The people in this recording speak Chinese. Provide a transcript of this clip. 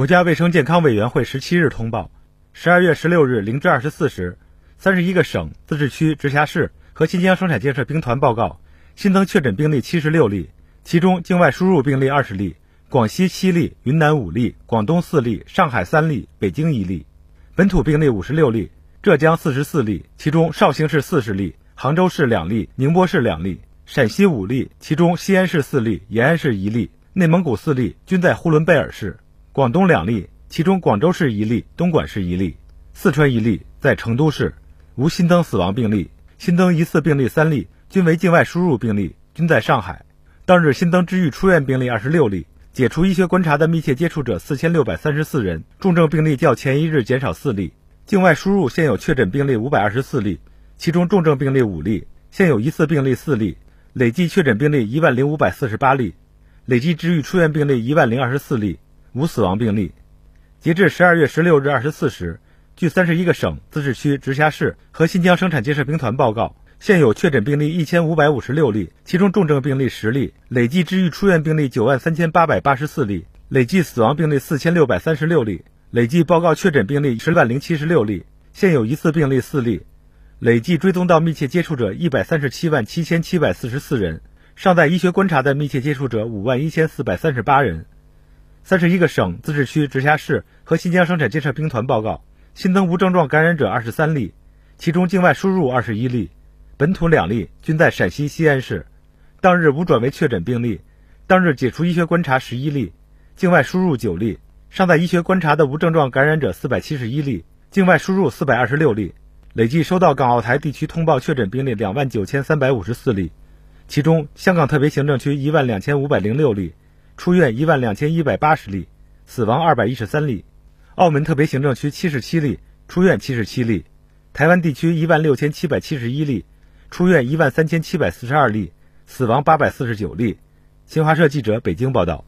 国家卫生健康委员会十七日通报，十二月十六日零至二十四时，三十一个省、自治区、直辖市和新疆生产建设兵团报告新增确诊病例七十六例，其中境外输入病例二十例，广西七例，云南五例，广东四例，上海三例，北京一例；本土病例五十六例，浙江四十四例，其中绍兴市四十例，杭州市两例，宁波市两例，陕西五例，其中西安市四例，延安市一例，内蒙古四例，均在呼伦贝尔市。广东两例，其中广州市一例，东莞市一例，四川一例，在成都市，无新增死亡病例。新增疑似病例三例，均为境外输入病例，均在上海。当日新增治愈出院病例二十六例，解除医学观察的密切接触者四千六百三十四人，重症病例较前一日减少四例。境外输入现有确诊病例五百二十四例，其中重症病例五例，现有疑似病例四例，累计确诊病例一万零五百四十八例，累计治愈出院病例一万零二十四例。无死亡病例。截至十二月十六日二十四时，据三十一个省、自治区、直辖市和新疆生产建设兵团报告，现有确诊病例一千五百五十六例，其中重症病例十例，累计治愈出院病例九万三千八百八十四例，累计死亡病例四千六百三十六例，累计报告确诊病例十万零七十六例，现有疑似病例四例，累计追踪到密切接触者一百三十七万七千七百四十四人，尚在医学观察的密切接触者五万一千四百三十八人。三十一个省、自治区、直辖市和新疆生产建设兵团报告新增无症状感染者二十三例，其中境外输入二十一例，本土两例，均在陕西西安市。当日无转为确诊病例，当日解除医学观察十一例，境外输入九例，尚在医学观察的无症状感染者四百七十一例，境外输入四百二十六例，累计收到港澳台地区通报确诊病例两万九千三百五十四例，其中香港特别行政区一万两千五百零六例。出院一万两千一百八十例，死亡二百一十三例；澳门特别行政区七十七例，出院七十七例；台湾地区一万六千七百七十一例，出院一万三千七百四十二例，死亡八百四十九例。新华社记者北京报道。